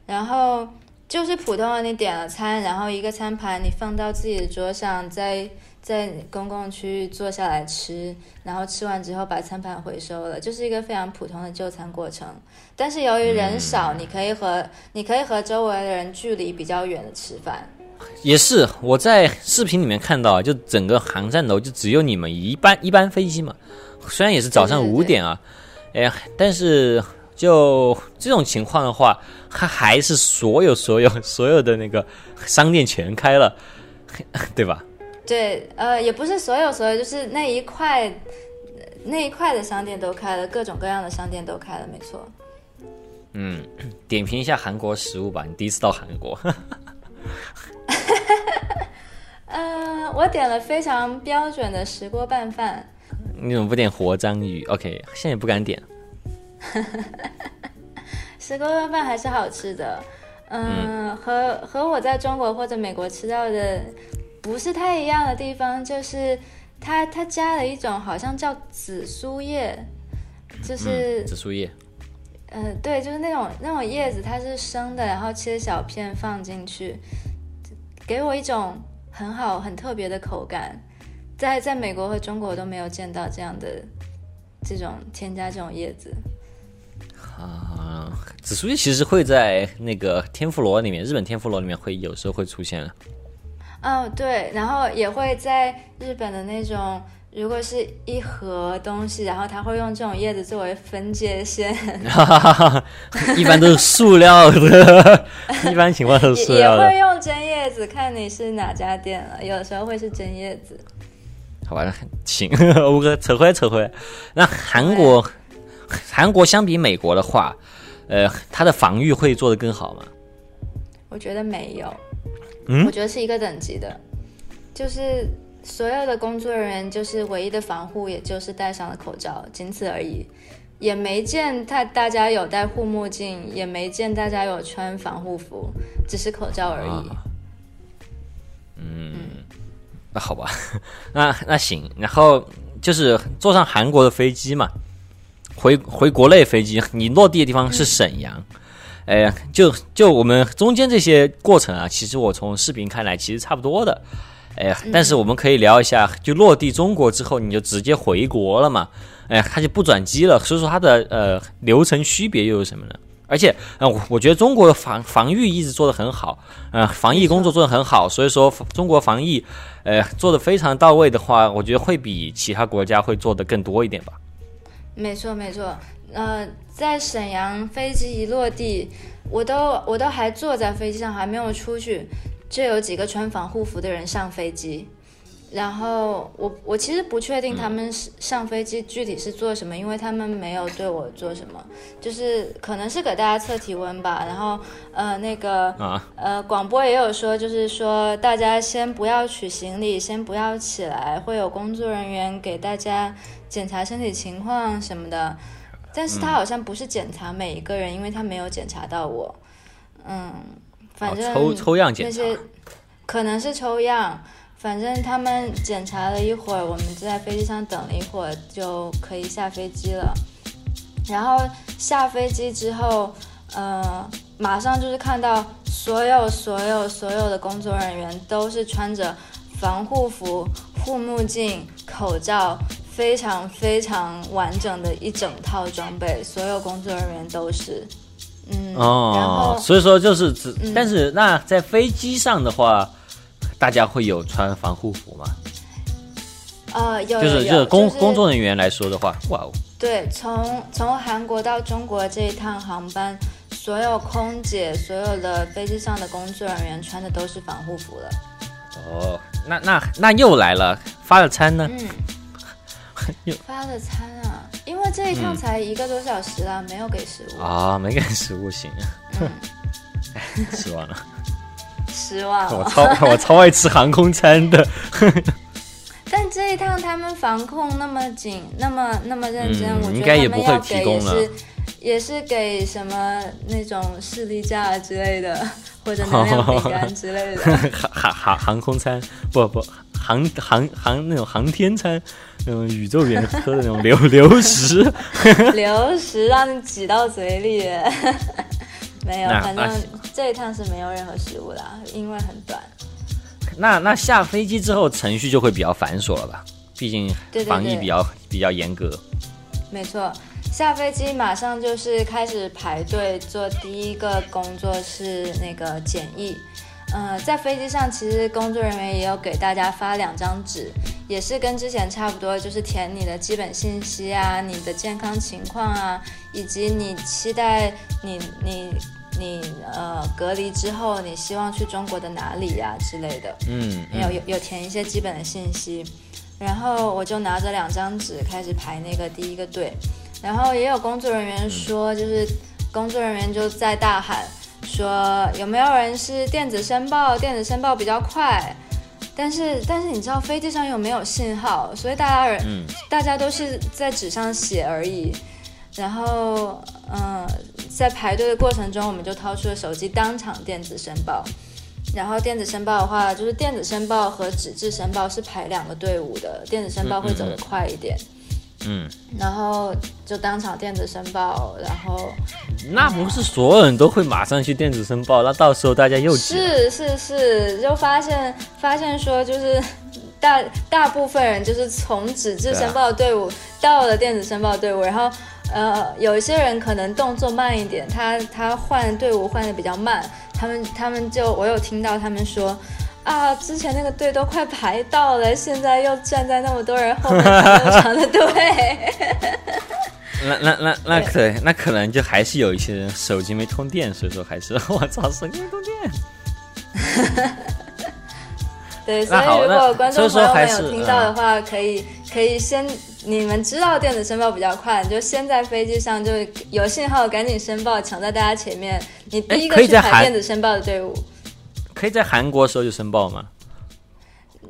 然后就是普通的你点了餐，然后一个餐盘你放到自己的桌上，在在公共区域坐下来吃，然后吃完之后把餐盘回收了，就是一个非常普通的就餐过程。但是由于人少，你可以和你可以和周围的人距离比较远的吃饭。也是我在视频里面看到，就整个航站楼就只有你们一班一班飞机嘛，虽然也是早上五点啊，哎呀，但是就这种情况的话，它还是所有所有所有的那个商店全开了，(laughs) 对吧？对，呃，也不是所有所有，就是那一块那一块的商店都开了，各种各样的商店都开了，没错。嗯，点评一下韩国食物吧，你第一次到韩国，嗯、我点了非常标准的石锅拌饭，你怎么不点活章鱼？OK，现在也不敢点。(laughs) 石锅拌饭还是好吃的。嗯，和和我在中国或者美国吃到的不是太一样的地方，就是它它加了一种好像叫紫苏叶，就是、嗯，紫苏叶，呃，对，就是那种那种叶子，它是生的，然后切小片放进去，给我一种很好、很特别的口感。在在美国和中国都没有见到这样的这种添加这种叶子。啊，紫苏叶其实会在那个天妇罗里面，日本天妇罗里面会有时候会出现的。哦，对，然后也会在日本的那种，如果是一盒东西，然后他会用这种叶子作为分界线，(laughs) 一般都是塑料的，(laughs) 一般情况都是也也塑料的会。用真叶子，看你是哪家店了。有的时候会是真叶子。好吧，行，我哥扯回来扯回来。那韩国，韩国相比美国的话，呃，它的防御会做得更好吗？我觉得没有，嗯我觉得是一个等级的，就是所有的工作人员就是唯一的防护，也就是戴上了口罩，仅此而已，也没见他大家有戴护目镜，也没见大家有穿防护服，只是口罩而已。啊那好吧，(laughs) 那那行，然后就是坐上韩国的飞机嘛，回回国内飞机，你落地的地方是沈阳。哎、就就我们中间这些过程啊，其实我从视频看来其实差不多的，哎、但是我们可以聊一下，就落地中国之后，你就直接回国了嘛，哎、它就不转机了，所以说它的呃流程区别又有什么呢？而且，呃，我我觉得中国的防防御一直做得很好，呃，防疫工作做得很好，所以说中国防疫，呃，做得非常到位的话，我觉得会比其他国家会做得更多一点吧。没错，没错。呃，在沈阳飞机一落地，我都我都还坐在飞机上，还没有出去，就有几个穿防护服的人上飞机，然后我我其实不确定他们是上飞机具体是做什么，因为他们没有对我做什么，就是可能是给大家测体温吧。然后呃那个啊呃广播也有说，就是说大家先不要取行李，先不要起来，会有工作人员给大家检查身体情况什么的。但是他好像不是检查每一个人，因为他没有检查到我。嗯，反正、哦抽抽样检查那些可能是抽样。反正他们检查了一会儿，我们就在飞机上等了一会儿，就可以下飞机了。然后下飞机之后，呃，马上就是看到所有所有所有的工作人员都是穿着防护服、护目镜、口罩，非常非常完整的一整套装备，所有工作人员都是。嗯，然后，哦所以说就是只，嗯但是那在飞机上的话，大家会有穿防护服吗？呃，有就是就是工是工作人员来说的话，哇哦，对，从从韩国到中国这一趟航班，所有空姐、所有的飞机上的工作人员穿的都是防护服了。哦，那那那又来了，发了餐呢？嗯又，发的餐啊，因为这一趟嗯才一个多小时啦，没有给食物，啊、没给食物行，嗯 (laughs) 哎，失望了。失望我了。超我超爱吃航空餐的，(laughs) 但这一趟他们防控那么紧，那么那么认真，嗯我觉应该也不会得他们要给提供了也是也是给什么那种士力架之类的，(laughs) 或者能量饼干之类的。航航航航空餐不不航航航那种航天餐，那种宇宙人喝的那种流流食。(laughs) 流食让你挤到嘴里，(laughs) 没有，反正这一趟是没有任何食物的，因为很短。那那下飞机之后程序就会比较繁琐了吧？毕竟防疫比较比较严格。没错，下飞机马上就是开始排队做第一个工作是那个检疫。呃，在飞机上其实工作人员也有给大家发两张纸，也是跟之前差不多，就是填你的基本信息啊、你的健康情况啊，以及你期待你你你呃隔离之后你希望去中国的哪里呀、之类的。嗯，有有有填一些基本的信息，然后我就拿着两张纸开始排那个第一个队，然后也有工作人员说，就是工作人员就在大喊说有没有人是电子申报，电子申报比较快。但是但是你知道飞机上又没有信号，所以大家人、嗯大家都是在纸上写而已。然后嗯，在排队的过程中，我们就掏出了手机当场电子申报。然后电子申报的话，就是电子申报和纸质申报是排两个队伍的，电子申报会走得快一点。嗯，然后就当场电子申报，然后那不是所有人都会马上去电子申报，那到时候大家又。是是是，就发现发现说就是大大部分人就是从纸质申报队伍到了电子申报队伍，然后呃有一些人可能动作慢一点，他他换队伍换的比较慢，他们他们就我有听到他们说。啊！之前那个队都快排到了，现在又站在那么多人后面排那么长的队。(laughs) 那那那那对对，那可能就还是有一些人手机没通电，所以说还是 (laughs) 我操，手机没通电。(laughs) 对，所以如果观众朋友们有听到的话，可以可以先，你们知道电子申报比较快，你就先在飞机上就有信号赶紧申报，抢在大家前面。你第一个去排电子申报的队伍。可以在韩国时候就申报吗？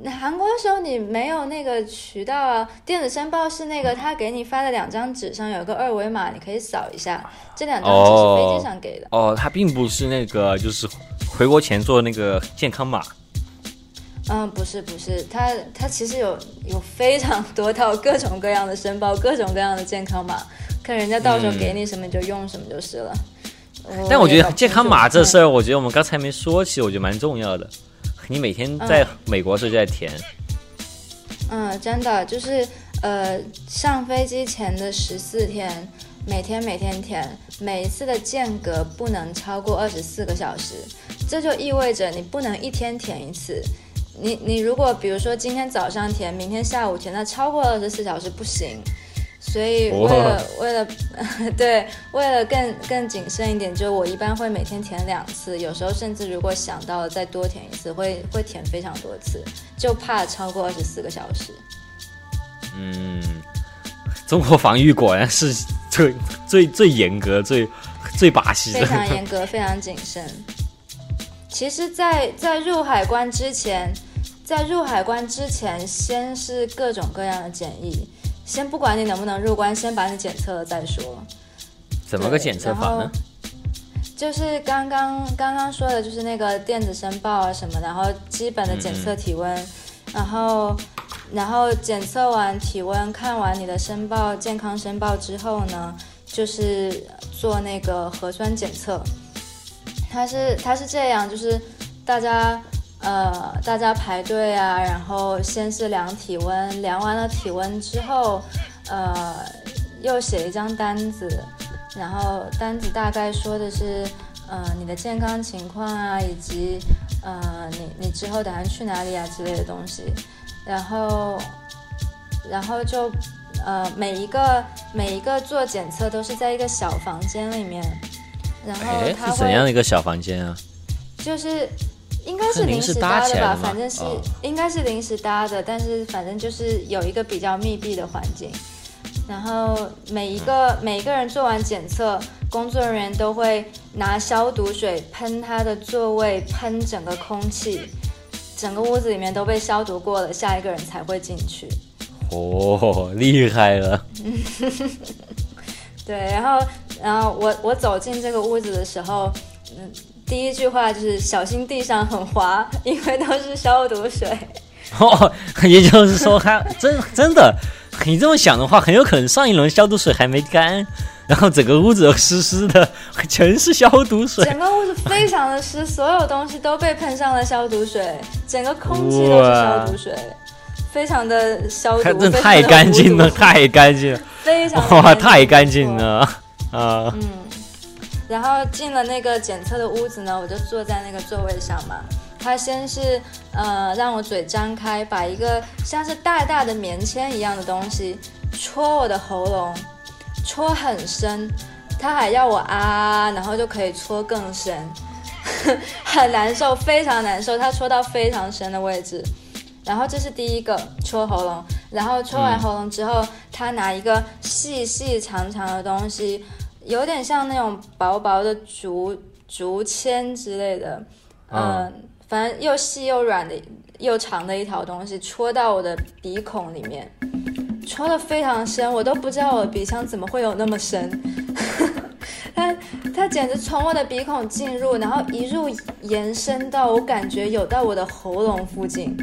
那韩国的时候你没有那个渠道啊，电子申报是那个他给你发的两张纸上有个二维码，你可以扫一下，这两张纸是飞机上给的。哦，它并不是那个，就是回国前做那个健康码。嗯，不是不是，它它其实有有非常多套各种各样的申报，各种各样的健康码，看人家到时候给你什么你就用什么就是了。但我觉得健康码这事儿，我觉得我们刚才没说起，我觉得蛮重要的。你每天在美国的时候就在填，嗯，真的就是呃，上飞机前的十四天，每天每天填，每一次的间隔不能超过二十四个小时，这就意味着你不能一天填一次。你你如果比如说今天早上填，明天下午填，那超过二十四小时不行。所以为了为了 (laughs) 对为了更更谨慎一点，就我一般会每天填两次，有时候甚至如果想到了再多填一次，会会填非常多次，就怕超过二十四个小时。嗯，中国防御果然是最最最严格、最最把戏的，非常严格、非常谨慎。其实，在在入海关之前，在入海关之前，先是各种各样的检疫。先不管你能不能入关，先把你检测了再说。怎么个检测法呢？就是刚刚刚刚说的，就是那个电子申报啊什么，然后基本的检测体温，然后然后检测完体温，看完你的申报健康申报之后呢，就是做那个核酸检测。它是它是这样，就是大家。呃，大家排队啊，然后先是量体温，量完了体温之后，呃，又写一张单子，然后单子大概说的是，呃，你的健康情况啊，以及呃，你你之后打算去哪里啊之类的东西，然后，然后就，呃，每一个每一个做检测都是在一个小房间里面，然后它是怎样的一个小房间啊？就是。应该是临时搭的吧，反正是应该是临时搭的，但是反正就是有一个比较密闭的环境，然后每一个每一个人做完检测，工作人员都会拿消毒水喷他的座位，喷整个空气，整个屋子里面都被消毒过了，下一个人才会进去。哦，厉害了。(laughs) 对，然后然后我我走进这个屋子的时候，嗯。第一句话就是小心地上很滑，(laughs) 因为都是消毒水。(laughs) 哦，也就是说，还真真的，你这么想的话，很有可能上一轮消毒水还没干，(laughs) 然后整个屋子都湿湿的，全是消毒水。整个屋子非常的湿，所有东西都被喷上了消毒水，整个空气都是消毒水，非常的消毒，真太干净了，太干净了，非常哇，太干净了啊。嗯。然后进了那个检测的屋子呢，我就坐在那个座位上嘛。他先是呃让我嘴张开，把一个像是大大的棉签一样的东西戳我的喉咙，戳很深。他还要我啊，然后就可以戳更深，(laughs) 很难受，非常难受。他戳到非常深的位置。然后这是第一个戳喉咙，然后戳完喉咙之后，他拿一个细细长长的东西。有点像那种薄薄的竹竹签之类的，嗯，反正又细又软的又长的一条东西，戳到我的鼻孔里面，戳的非常深，我都不知道我的鼻腔怎么会有那么深，(laughs) 它它简直从我的鼻孔进入，然后一入延伸到我感觉有到我的喉咙附近。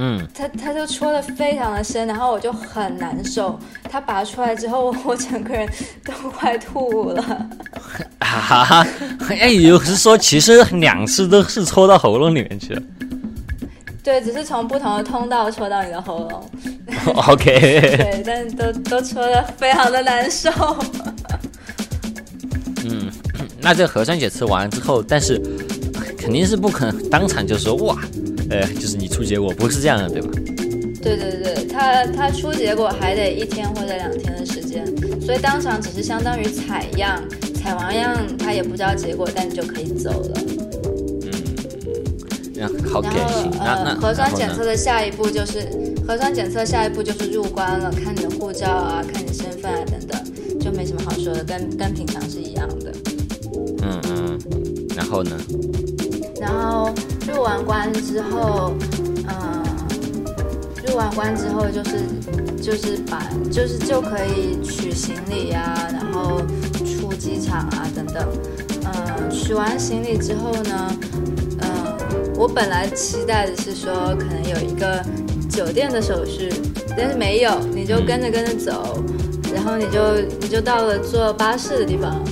嗯，他他就戳的非常的深，然后我就很难受。他拔出来之后，我整个人都快吐了。哈哈，哎，有是说其实两次都是戳到喉咙里面去了。对，只是从不同的通道戳到你的喉咙。(laughs) OK。(laughs) 对，但是都都戳的非常的难受。嗯，那这个核酸检测完之后，但是肯定是不可能当场就说哇。呃，就是你出结果不是这样的，对吧？对对对，他他出结果还得一天或者两天的时间，所以当场只是相当于采样，采完样他也不知道结果，但你就可以走了。嗯。然后呃，核酸检测的下一步就是核酸检测下一步就是入关了，看你的护照啊，看你身份啊等等，就没什么好说的，跟跟平常是一样的。嗯嗯，然后呢？然后入完关之后，嗯，入完关之后就是就是把就是就可以取行李呀，然后出机场啊等等。嗯，取完行李之后呢，嗯，我本来期待的是说可能有一个酒店的手续，但是没有，你就跟着跟着走，然后你就你就到了坐巴士的地方。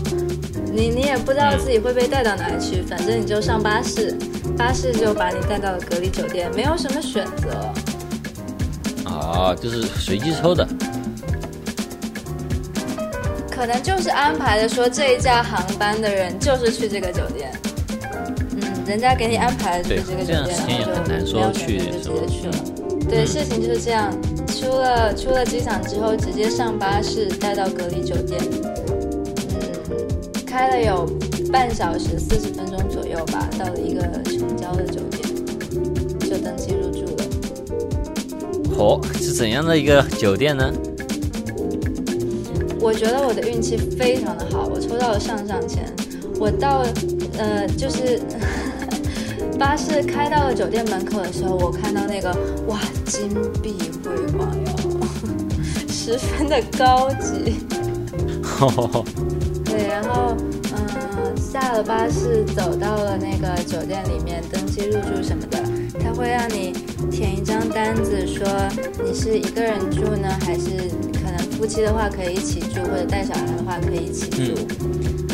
你你也不知道自己会被带到哪里去，反正你就上巴士，巴士就把你带到了隔离酒店，没有什么选择。啊，就是随机抽的。可能就是安排的，说这一架航班的人就是去这个酒店。嗯，人家给你安排的去这个酒店，就直接去了。对，事情就是这样。出了出了机场之后，直接上巴士带到隔离酒店。嗯，开了有半小时四十分钟左右吧，到了一个城郊的酒店，就登记入住了。嚯，是怎样的一个酒店呢？我觉得我的运气非常的好，我抽到了上上签。我到呃，就是 (laughs) 巴士开到了酒店门口的时候，我看到那个哇，金碧辉煌哟，(laughs) 十分的高级。(laughs) 对，然后嗯，下了巴士，走到了那个酒店里面登记入住什么的，他会让你填一张单子，说你是一个人住呢，还是可能夫妻的话可以一起住，或者带小孩的话可以一起住。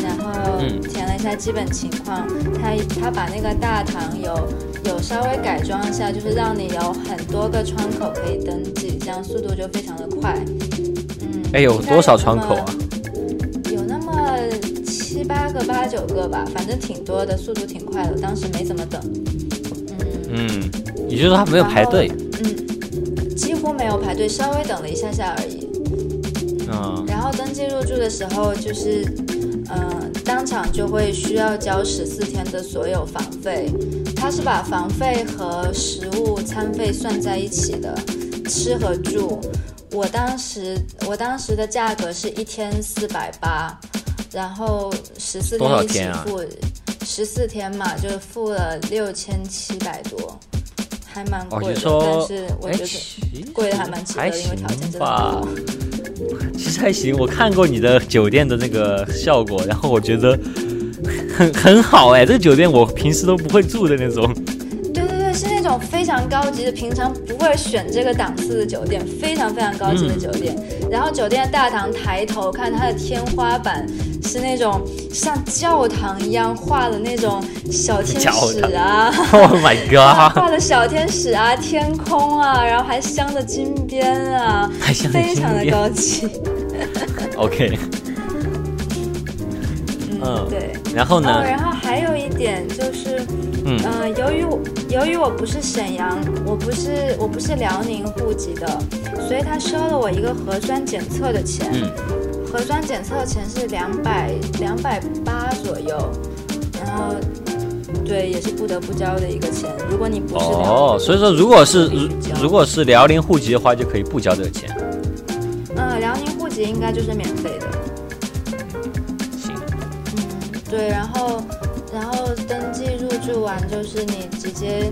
然后填了一下基本情况，他他把那个大堂有有稍微改装一下，就是让你有很多个窗口可以登记，这样速度就非常的快。嗯，哎，有多少窗口啊？八九个吧，反正挺多的，速度挺快的。当时没怎么等。嗯嗯，也就是说他没有排队。嗯，几乎没有排队，稍微等了一下下而已。嗯，然后登记入住的时候就是。嗯，当场就会需要交十四天的所有房费，他是把房费和食物餐费算在一起的，吃和住。我当时我当时的价格是一天四百八，然后十四天一起付，十四天嘛，就是付了六千七百多，还蛮贵的。但是我觉得贵的还蛮值得，因为条件真的好。(laughs) 其实还行，我看过你的酒店的那个效果，然后我觉得很 (laughs) 很好哎，这个酒店我平时都不会住的那种。对对对，是那种非常高级的，平常不会选这个档次的酒店，非常非常高级的酒店。然后酒店大堂抬头看它的天花板是那种像教堂一样画的那种小天使啊，(laughs) Oh my god，画的小天使啊，天空啊，然后还镶着金边啊，非常的高级。OK，(laughs) 嗯，对，然后呢？然后还有一点就是，嗯，由于我由于我不是沈阳，我不是我不是辽宁户籍的，所以他收了我一个核酸检测的钱，核酸检测钱是两百两百八左右，然后对，也是不得不交的一个钱。如果你不是哦，所以说如果是如果是辽宁户籍的话，就可以不交这个钱。嗯，辽宁户籍应该就是免费的。行。嗯，对，然后登记入住完，就是你直接，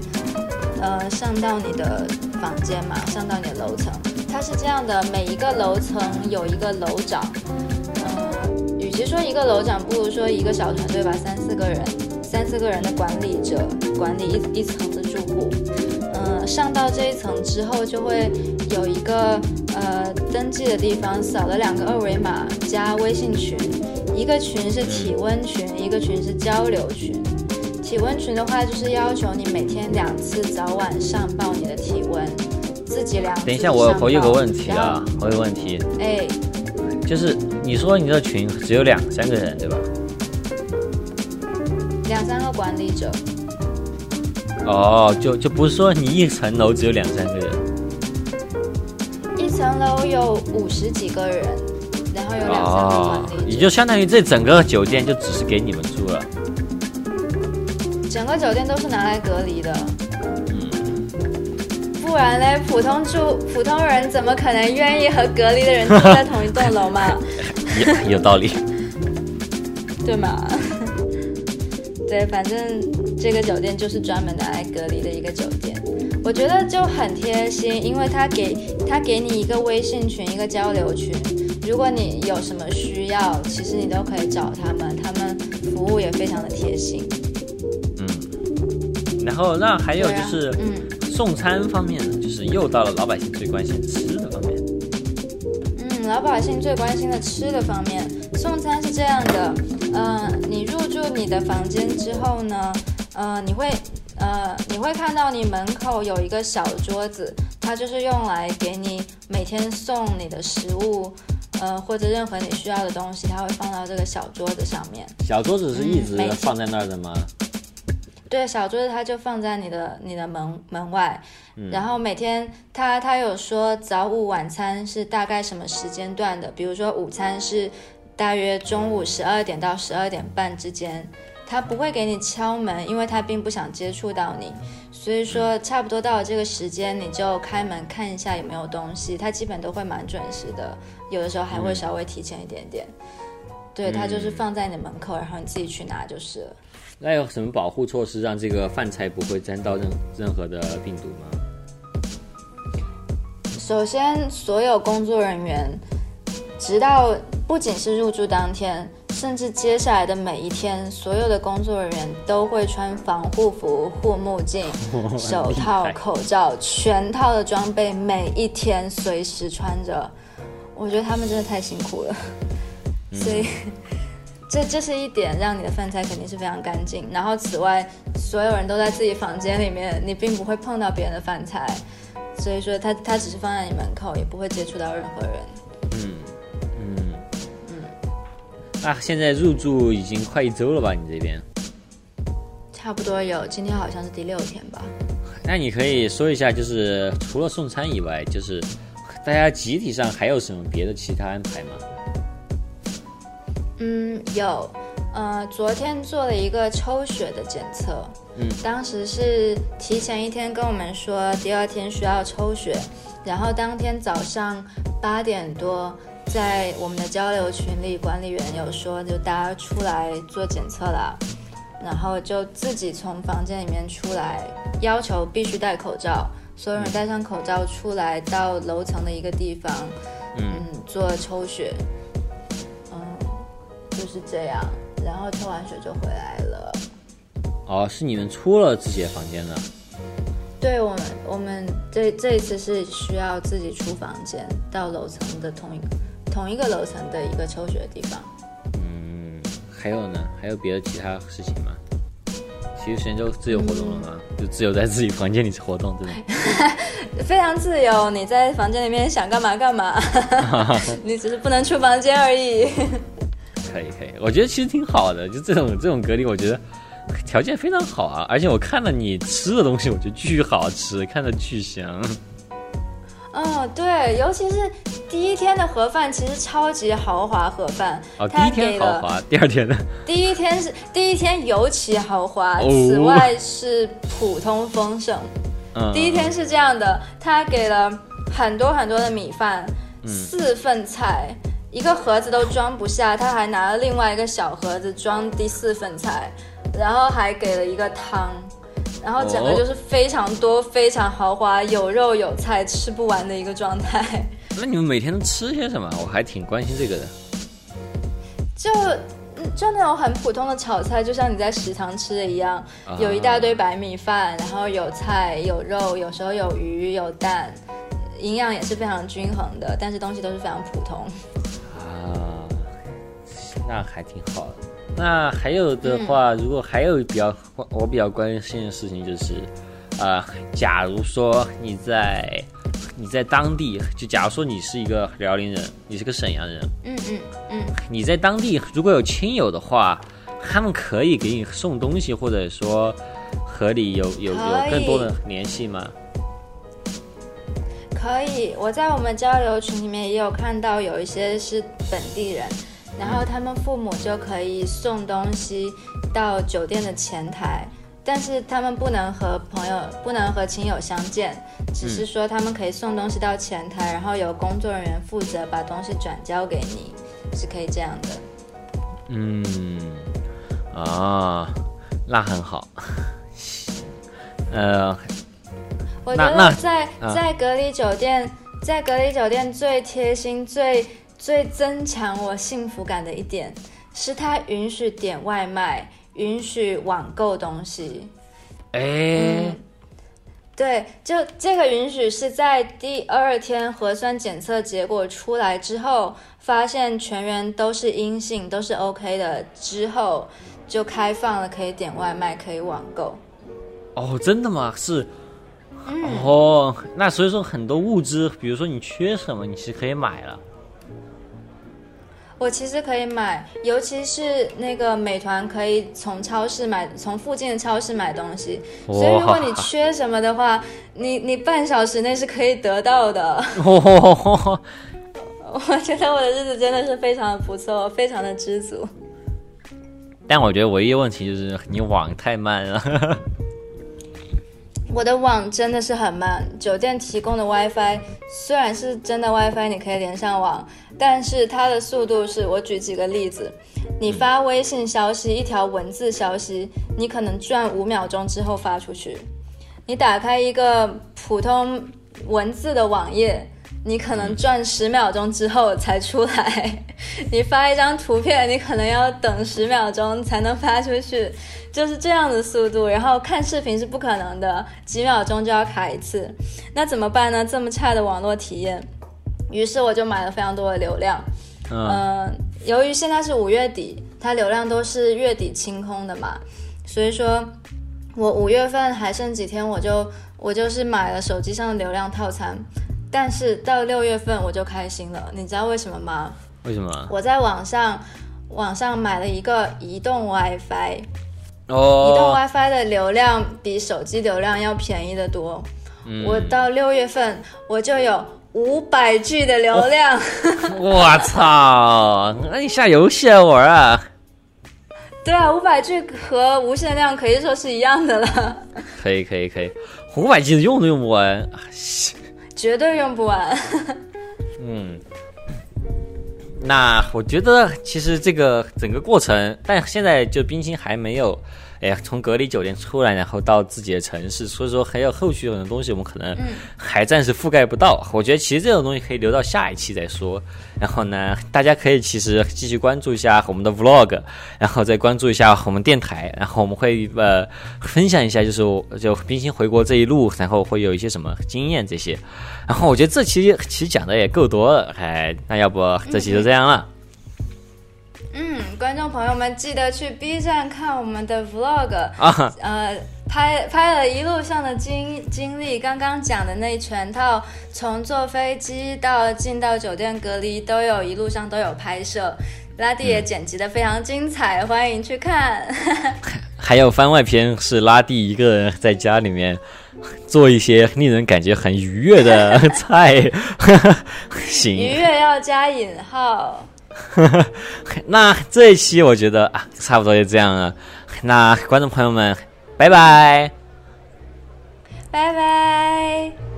呃，上到你的房间嘛，上到你的楼层。它是这样的，每一个楼层有一个楼长。嗯，与其说一个楼长，不如说一个小团队吧，三四个人，三四个人的管理者管理一一层的住户。嗯，上到这一层之后，就会有一个。呃，登记的地方扫了两个二维码，加微信群，一个群是体温群，一个群是交流群。体温群的话，就是要求你每天两次早晚上报你的体温，自己量。等一下，我我有个问题啊，我有个问题。哎，就是你说你的群只有两三个人，对吧？两三个管理者。哦，就就不是说你一层楼只有两三个人。一层楼有五十几个人，然后有两三个管理，也就相当于这整个酒店就只是给你们住了。整个酒店都是拿来隔离的，不然嘞，普通住普通人怎么可能愿意和隔离的人住在同一栋楼嘛？(laughs) 有有道理，(laughs) 对吗？(laughs) 对，反正这个酒店就是专门拿来隔离的一个酒店。我觉得就很贴心，因为他给他给你一个微信群，一个交流群，如果你有什么需要，其实你都可以找他们，他们服务也非常的贴心。嗯，然后那还有就是，嗯，送餐方面呢，就是又到了老百姓最关心吃的方面。嗯，老百姓最关心的吃的方面，送餐是这样的，嗯，你入住你的房间之后呢，呃，你会。呃，你会看到你门口有一个小桌子，它就是用来给你每天送你的食物，呃，或者任何你需要的东西，它会放到这个小桌子上面。小桌子是一直放在那儿的吗？对，小桌子它就放在你的你的门门外，嗯。然后每天他他有说早午晚餐是大概什么时间段的，比如说午餐是大约中午十二点到十二点半之间，他不会给你敲门，因为他并不想接触到你，所以说差不多到了这个时间你就开门看一下有没有东西，他基本都会蛮准时的，有的时候还会稍微提前一点点。对，他就是放在你的门口，然后你自己去拿就是了。那有什么保护措施让这个饭菜不会沾到任任何的病毒吗？首先，所有工作人员，直到不仅是入住当天，甚至接下来的每一天，所有的工作人员都会穿防护服、护目镜、(laughs) 手套、口罩，全套的装备，每一天随时穿着。我觉得他们真的太辛苦了，所以。这这是一点，让你的饭菜肯定是非常干净。然后此外，所有人都在自己房间里面，你并不会碰到别人的饭菜，所以说它它只是放在你门口，也不会接触到任何人。嗯嗯嗯。啊，现在入住已经快一周了吧？你这边？差不多有，今天好像是第六天吧。那你可以说一下，就是除了送餐以外，就是大家集体上还有什么别的其他安排吗？嗯，有，呃，昨天做了一个抽血的检测，嗯，当时是提前一天跟我们说第二天需要抽血，然后当天早上八点多，在我们的交流群里，管理员有说就大家出来做检测了，然后就自己从房间里面出来，要求必须戴口罩，所有人戴上口罩出来到楼层的一个地方，嗯。做抽血，嗯，就是这样，然后抽完水就回来了。哦，是你们出了自己的房间的。对我们，我们这这一次是需要自己出房间到楼层的同一同一个楼层的一个抽血的地方。嗯，还有呢？还有别的其他事情吗？其余时间就自由活动了吗？就自由在自己房间里活动这种。(laughs) 非常自由，你在房间里面想干嘛干嘛，(laughs) 你只是不能出房间而已。可以可以，我觉得其实挺好的，就这种这种隔离，我觉得条件非常好啊。而且我看了你吃的东西，我觉得巨好吃，看着巨香。哦，对，尤其是第一天的盒饭，其实超级豪华盒饭。哦，第一天豪华，第二天呢？第一天是第一天尤其豪华，哦此外是普通丰盛。嗯，第一天是这样的，他给了很多很多的米饭，嗯四份菜，一个盒子都装不下，他还拿了另外一个小盒子装第四份菜，然后还给了一个汤，然后整个就是非常多、非常豪华，有肉有菜，吃不完的一个状态。那你们每天都吃些什么？我还挺关心这个的。就就那种很普通的炒菜，就像你在食堂吃的一样，有一大堆白米饭，然后有菜有肉，有时候有鱼有蛋，营养也是非常均衡的，但是东西都是非常普通。啊，那还挺好的。那还有的话，如果还有比较我比较关心的事情就是，呃，假如说你在你在当地，就假如说你是一个辽宁人，你是个沈阳人，嗯嗯嗯，你在当地如果有亲友的话，他们可以给你送东西，或者说和你有有有更多的联系吗？可以。我在我们交流群里面也有看到有一些是本地人，然后他们父母就可以送东西到酒店的前台。但是他们不能和朋友、不能和亲友相见，只是说他们可以送东西到前台，然后由工作人员负责把东西转交给你，是可以这样的。嗯，啊，那很好。(laughs) 呃，我觉得在啊在隔离酒店，在隔离酒店最贴心、最最增强我幸福感的一点，是他允许点外卖，允许网购东西。哎，对，就这个允许是在第二天核酸检测结果出来之后，发现全员都是阴性，都是 OK 的之后，就开放了可以点外卖，可以网购。哦，真的吗？是。嗯哦，那所以说很多物资，比如说你缺什么，你是可以买了。我其实可以买，尤其是那个美团可以从超市买，从附近的超市买东西。所以如果你缺什么的话，你你半小时内是可以得到的。(laughs) 我觉得我的日子真的是非常的不错，非常的知足。但我觉得唯一问题就是你网太慢了。我的网真的是很慢，酒店提供的 WiFi 虽然是真的 WiFi，你可以连上网，但是它的速度是我举几个例子，你发微信消息一条文字消息，你可能转五秒钟之后发出去，你打开一个普通文字的网页。你可能转十秒钟之后才出来，(laughs) 你发一张图片，你可能要等十秒钟才能发出去，就是这样的速度。然后看视频是不可能的，几秒钟就要卡一次，那怎么办呢？这么差的网络体验，于是我就买了非常多的流量。嗯，由于现在是五月底，它流量都是月底清空的嘛，所以说我五月份还剩几天，我就我就是买了手机上的流量套餐。但是到六月份我就开心了，你知道为什么吗？为什么？我在网上网上买了一个移动 WiFi，哦，移动 WiFi 的流量比手机流量要便宜的多。我到六月份我就有五百 G 的流量。(laughs) 我操！那你下游戏来玩啊？对啊，五百 G 和无限量可以说是一样的了。可以可以可以，五百 G 的用都用不完。绝对用不完。嗯，那我觉得其实这个整个过程，但现在就冰清还没有。哎呀，从隔离酒店出来，然后到自己的城市，所以说还有后续很多东西，我们可能还暂时覆盖不到。我觉得其实这种东西可以留到下一期再说。然后呢，大家可以其实继续关注一下我们的 vlog，然后再关注一下我们电台，然后我们会呃分享一下，就是就冰心回国这一路，然后会有一些什么经验这些。然后我觉得这期其实讲的也够多了，哎，那要不这期就这样了。嗯，观众朋友们记得去 B 站看我们的 Vlog 啊，呃，拍拍了一路上的经经历，刚刚讲的那全套，从坐飞机到进到酒店隔离，都有一路上都有拍摄，拉蒂也剪辑的非常精彩，欢迎去看。(laughs) 还有番外篇是拉蒂一个人在家里面做一些令人感觉很愉悦的菜，(laughs) 行，愉悦要加引号。(laughs) 那这一期我觉得啊，差不多就这样了。那观众朋友们，拜拜，拜拜。